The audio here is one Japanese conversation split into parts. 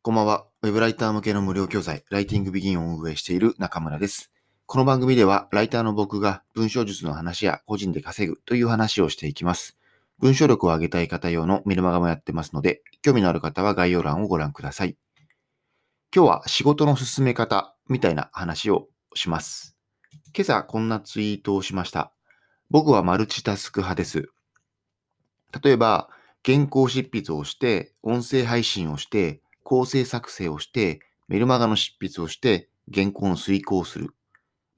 こんばんは。ウェブライター向けの無料教材、ライティングビギンを運営している中村です。この番組では、ライターの僕が文章術の話や個人で稼ぐという話をしていきます。文章力を上げたい方用のメルマガもやってますので、興味のある方は概要欄をご覧ください。今日は仕事の進め方みたいな話をします。今朝こんなツイートをしました。僕はマルチタスク派です。例えば、原稿執筆をして、音声配信をして、構成作成をして、メルマガの執筆をして、原稿の遂行をする。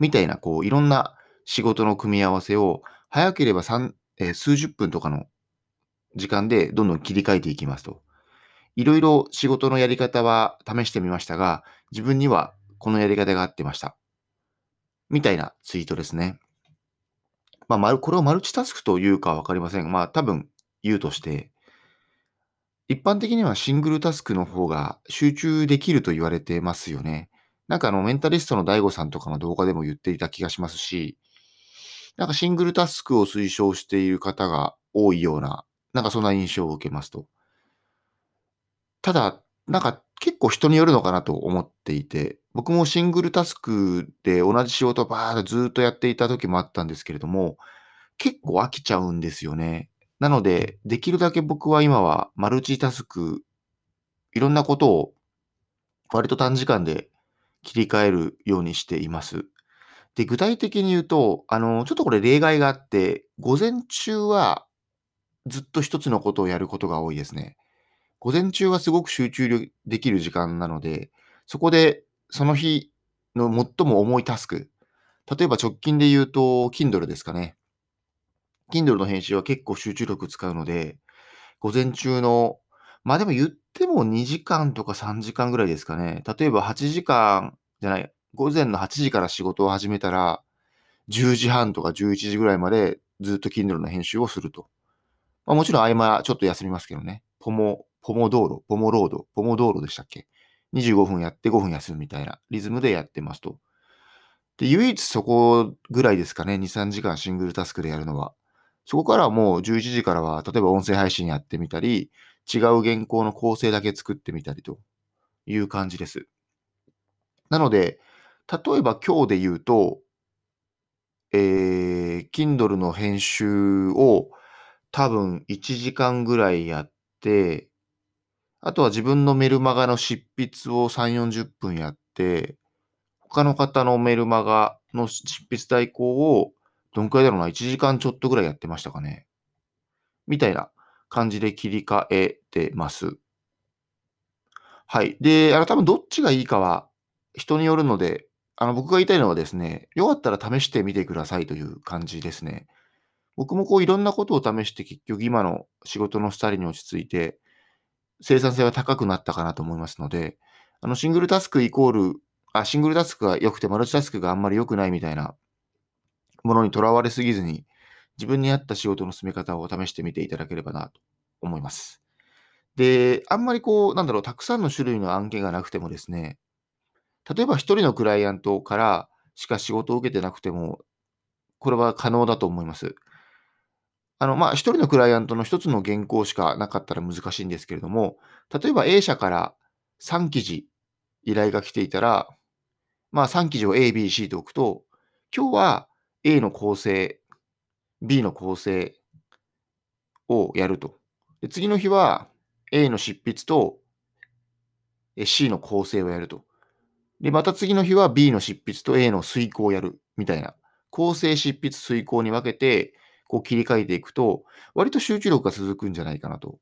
みたいな、こう、いろんな仕事の組み合わせを、早ければ三えー数十分とかの時間でどんどん切り替えていきますと。いろいろ仕事のやり方は試してみましたが、自分にはこのやり方が合ってました。みたいなツイートですね。まあ、これをマルチタスクというかわかりませんが。まあ、多分言うとして、一般的にはシングルタスクの方が集中できると言われてますよね。なんかあの、メンタリストの DAIGO さんとかの動画でも言っていた気がしますし、なんかシングルタスクを推奨している方が多いような、なんかそんな印象を受けますと。ただ、なんか結構人によるのかなと思っていて、僕もシングルタスクで同じ仕事をバーッとずっとやっていた時もあったんですけれども、結構飽きちゃうんですよね。なので、できるだけ僕は今はマルチタスク、いろんなことを割と短時間で切り替えるようにしています。で、具体的に言うと、あの、ちょっとこれ例外があって、午前中はずっと一つのことをやることが多いですね。午前中はすごく集中できる時間なので、そこでその日の最も重いタスク、例えば直近で言うと、Kindle ですかね。Kindle の編集は結構集中力使うので、午前中の、まあでも言っても2時間とか3時間ぐらいですかね。例えば8時間じゃない、午前の8時から仕事を始めたら、10時半とか11時ぐらいまでずっと Kindle の編集をすると。まあ、もちろん合間ちょっと休みますけどね。ポモ、ポモ道路、ポモロード、ポモ道路でしたっけ ?25 分やって5分休むみたいなリズムでやってますと。で、唯一そこぐらいですかね。2、3時間シングルタスクでやるのは。そこからもう11時からは、例えば音声配信やってみたり、違う原稿の構成だけ作ってみたりという感じです。なので、例えば今日で言うと、えー、Kindle の編集を多分1時間ぐらいやって、あとは自分のメルマガの執筆を3、40分やって、他の方のメルマガの執筆代行をどんくらいだろうな、1時間ちょっとぐらいやってましたかね。みたいな感じで切り替えてます。はい。で、あの、多分どっちがいいかは人によるので、あの、僕が言いたいのはですね、よかったら試してみてくださいという感じですね。僕もこういろんなことを試して結局今の仕事のスタイルに落ち着いて、生産性は高くなったかなと思いますので、あの、シングルタスクイコール、あ、シングルタスクが良くてマルチタスクがあんまり良くないみたいなものにとらわれすぎずに、自分に合った仕事の進め方を試してみていただければなと思います。で、あんまりこう、なんだろう、たくさんの種類の案件がなくてもですね、例えば一人のクライアントからしか仕事を受けてなくても、これは可能だと思います。あの、まあ、一人のクライアントの一つの原稿しかなかったら難しいんですけれども、例えば A 社から3記事依頼が来ていたら、まあ、3記事を A、B、C と置くと、今日は A の構成、B の構成をやると。で次の日は A の執筆と C の構成をやると。で、また次の日は B の執筆と A の遂行をやるみたいな。構成、執筆、遂行に分けて、こう切り替えていくと、割と集中力が続くんじゃないかなと。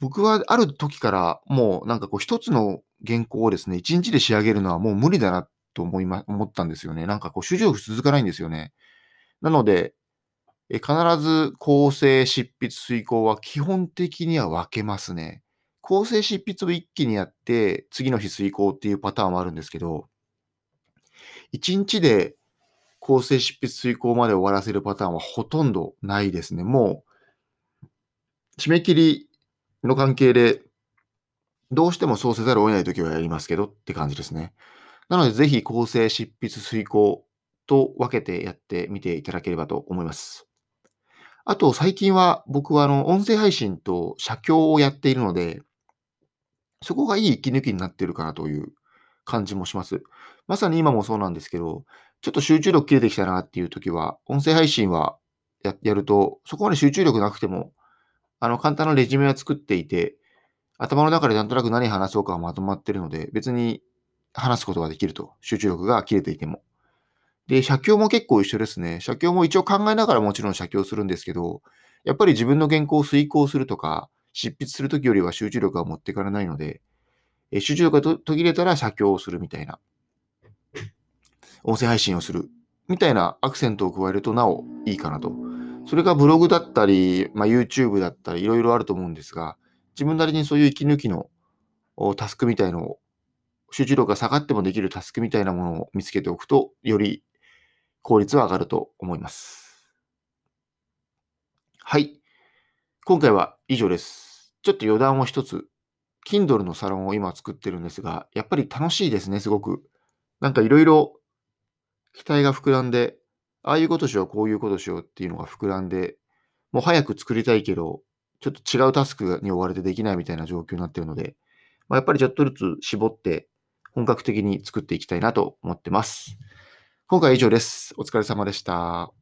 僕はある時からもうなんかこう一つの原稿をですね、一日で仕上げるのはもう無理だなと思いま、思ったんですよね。なんかこう集中力続かないんですよね。なので、え必ず構成、執筆、遂行は基本的には分けますね。構成、執筆を一気にやって、次の日遂行っていうパターンもあるんですけど、一日で構成、執筆、遂行まで終わらせるパターンはほとんどないですね。もう、締め切りの関係で、どうしてもそうせざるを得ないときはやりますけどって感じですね。なので、ぜひ構成、執筆、遂行と分けてやってみていただければと思います。あと、最近は僕はあの、音声配信と写経をやっているので、そこがいい息抜きになっているかなという感じもします。まさに今もそうなんですけど、ちょっと集中力切れてきたなっていう時は、音声配信はややると、そこまで集中力なくても、あの、簡単なレジュメは作っていて、頭の中でなんとなく何話そうかがまとまってるので、別に話すことができると。集中力が切れていても。で、写経も結構一緒ですね。写経も一応考えながらもちろん写経するんですけど、やっぱり自分の原稿を遂行するとか、執筆するときよりは集中力が持っていかれないので、え集中力が途切れたら写経をするみたいな。音声配信をするみたいなアクセントを加えるとなおいいかなと。それがブログだったり、まあ、YouTube だったりいろいろあると思うんですが、自分なりにそういう息抜きのタスクみたいのを、集中力が下がってもできるタスクみたいなものを見つけておくと、より効率は上がると思います。はい。今回は以上です。ちょっと余談を一つ。Kindle のサロンを今作ってるんですが、やっぱり楽しいですね、すごく。なんかいろいろ期待が膨らんで、ああいうことしよう、こういうことしようっていうのが膨らんで、もう早く作りたいけど、ちょっと違うタスクに追われてできないみたいな状況になってるので、まあ、やっぱりちょっとずつ絞って本格的に作っていきたいなと思ってます。今回は以上です。お疲れ様でした。